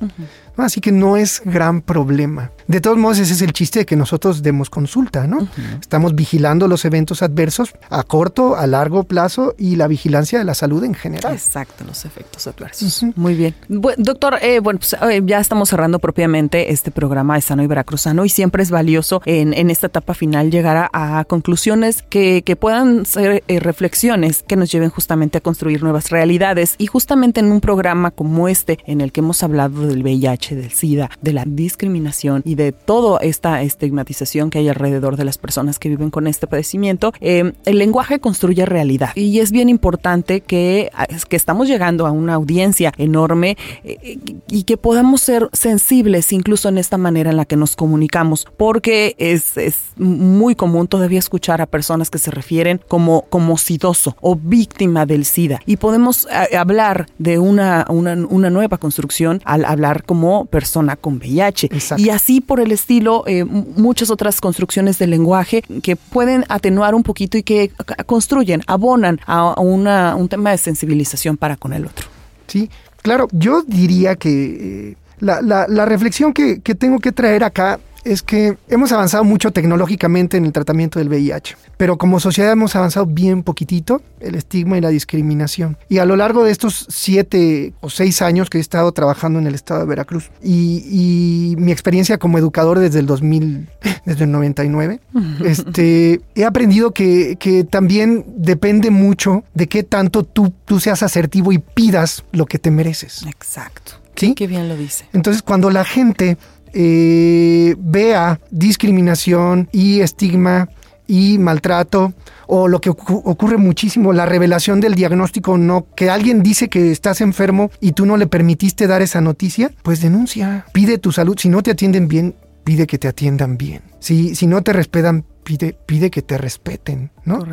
Así que no es gran problema. De todos modos, ese es el chiste de que nosotros demos consulta, ¿no? Estamos vigilando los eventos adversos a corto, a largo plazo y la vigilancia de la salud en general. Exacto, los efectos adversos. Muy bien. doctor, eh, bueno, pues eh, ya estamos cerrando propiamente este programa de Sano y Veracruzano y siempre es valioso en, esta etapa final llegar a, conclusiones que, puedan ser eh, reflexiones que nos lleven justamente a construir nuevas realidades y justamente en un programa como este en el que hemos hablado del VIH del SIDA, de la discriminación y de toda esta estigmatización que hay alrededor de las personas que viven con este padecimiento, eh, el lenguaje construye realidad. Y es bien importante que, que estamos llegando a una audiencia enorme eh, y que podamos ser sensibles incluso en esta manera en la que nos comunicamos, porque es, es muy común todavía escuchar a personas que se refieren como, como sidoso o víctima del SIDA. Y podemos eh, hablar de una, una, una nueva construcción al hablar como persona con VIH. Y así por el estilo, eh, muchas otras construcciones del lenguaje que pueden atenuar un poquito y que construyen, abonan a una, un tema de sensibilización para con el otro. Sí, claro, yo diría que eh, la, la, reflexión que, que tengo que traer acá es que hemos avanzado mucho tecnológicamente en el tratamiento del VIH, pero como sociedad hemos avanzado bien poquitito el estigma y la discriminación. Y a lo largo de estos siete o seis años que he estado trabajando en el estado de Veracruz y, mi experiencia como educador desde el 2000, <laughs> desde el 99, <laughs> este, he aprendido que, que, también depende mucho de qué tanto tú, tú seas asertivo y pidas lo que te mereces. Exacto. ¿Sí? Qué bien lo dice. Entonces, cuando la gente eh, vea discriminación y estigma y maltrato o lo que ocurre muchísimo, la revelación del diagnóstico no, que alguien dice que estás enfermo y tú no le permitiste dar esa noticia, pues denuncia, pide tu salud, si no te atienden bien, pide que te atiendan bien, si, si no te respetan, pide, pide que te respeten, ¿no?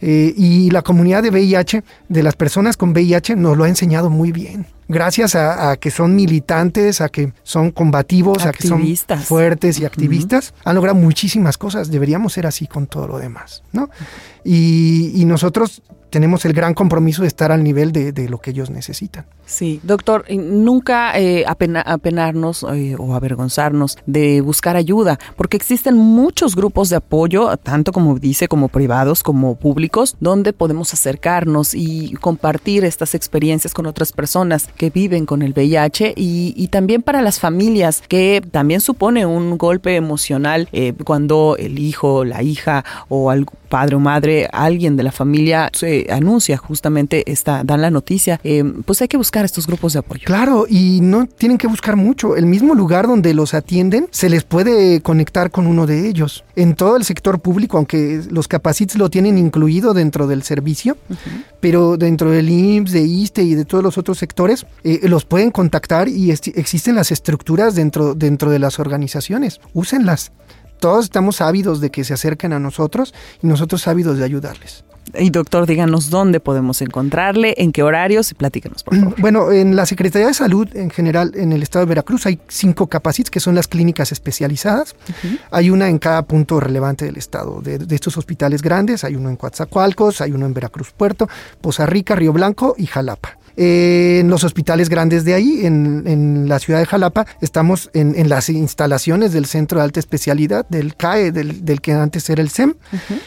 Eh, y la comunidad de VIH, de las personas con VIH, nos lo ha enseñado muy bien gracias a, que son militantes, a que son combativos, a que son fuertes y activistas, han logrado muchísimas cosas. Deberíamos ser así con todo lo demás, ¿no? Y, y nosotros tenemos el gran compromiso de estar al nivel de, lo que ellos necesitan. Sí, doctor, nunca eh, apenarnos eh, o avergonzarnos de buscar ayuda, porque existen muchos grupos de apoyo, tanto como dice, como privados, como públicos, donde podemos acercarnos y compartir estas experiencias con otras personas que viven con el VIH y, también para las familias, que también supone un golpe emocional eh, cuando el hijo, la hija o el padre o madre, alguien de la familia se anuncia justamente esta, dan la noticia, eh, pues hay que buscar estos grupos de apoyo. Claro, y no tienen que buscar mucho. El mismo lugar donde los atienden se les puede conectar con uno de ellos. En todo el sector público, aunque los capacits lo tienen incluido dentro del servicio, pero dentro del IMSS, de ISTE y de todos los otros sectores, eh, los pueden contactar y existen las estructuras dentro, dentro de las organizaciones. Úsenlas todos estamos ávidos de que se acerquen a nosotros y nosotros ávidos de ayudarles. Y doctor, díganos dónde podemos encontrarle, en qué horarios y platícanos, por favor. Bueno, en la Secretaría de Salud en general en el estado de Veracruz hay cinco capacits que son las clínicas especializadas. Hay una en cada punto relevante del estado. De, estos hospitales grandes, hay uno en Coatzacoalcos, hay uno en Veracruz Puerto, Poza Rica, Río Blanco y Jalapa en los hospitales grandes de ahí, en, la ciudad de Jalapa, estamos en, las instalaciones del Centro de Alta Especialidad, del CAE, del, que antes era el SEM.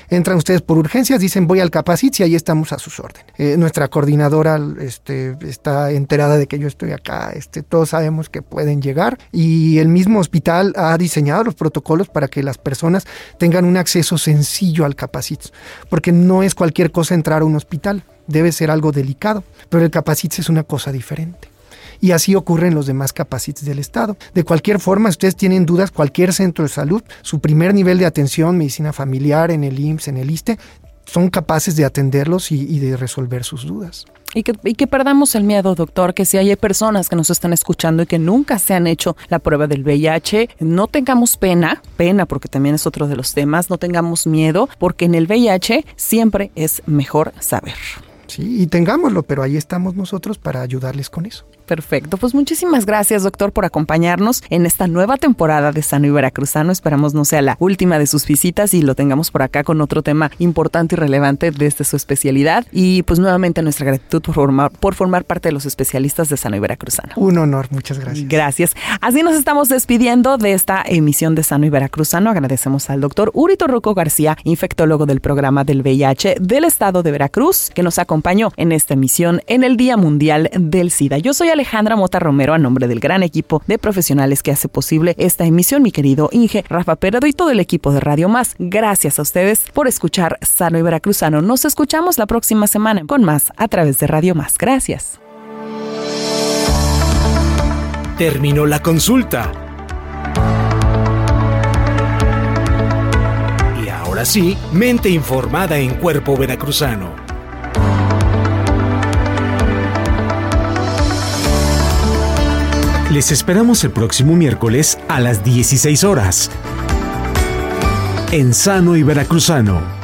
Entran ustedes por urgencias, dicen voy al Capacit y ahí estamos a sus órdenes. Eh, nuestra coordinadora este, está enterada de que yo estoy acá, este, todos sabemos que pueden llegar y el mismo hospital ha diseñado los protocolos para que las personas tengan un acceso sencillo al Capacit, porque no es cualquier cosa entrar a un hospital debe ser algo delicado, pero el capacits es una cosa diferente. Y así ocurre en los demás capacits del Estado. De cualquier forma, si ustedes tienen dudas, cualquier centro de salud, su primer nivel de atención, medicina familiar, en el IMSS, en el ISTE, son capaces de atenderlos y, de resolver sus dudas. Y que, y que, perdamos el miedo, doctor, que si hay personas que nos están escuchando y que nunca se han hecho la prueba del VIH, no tengamos pena, pena porque también es otro de los temas, no tengamos miedo, porque en el VIH siempre es mejor saber. Sí, y tengámoslo, pero ahí estamos nosotros para ayudarles con eso. Perfecto, pues muchísimas gracias doctor por acompañarnos en esta nueva temporada de Sano y Veracruzano. Esperamos no sea la última de sus visitas y lo tengamos por acá con otro tema importante y relevante desde su especialidad. Y pues nuevamente nuestra gratitud por formar, por formar parte de los especialistas de Sano y Veracruzano. Un honor, muchas gracias. Gracias. Así nos estamos despidiendo de esta emisión de Sano y Veracruzano. Agradecemos al doctor Urito Roco García, infectólogo del programa del VIH del estado de Veracruz, que nos acompañó en esta emisión en el Día Mundial del SIDA. Yo soy Alejandra Mota Romero, a nombre del gran equipo de profesionales que hace posible esta emisión, mi querido Inge, Rafa Peredo y todo el equipo de Radio Más. Gracias a ustedes por escuchar Sano y Veracruzano. Nos escuchamos la próxima semana con más a través de Radio Más. Gracias. Terminó la consulta. Y ahora sí, mente informada en cuerpo veracruzano. Les esperamos el próximo miércoles a las 16 horas. En Sano y Veracruzano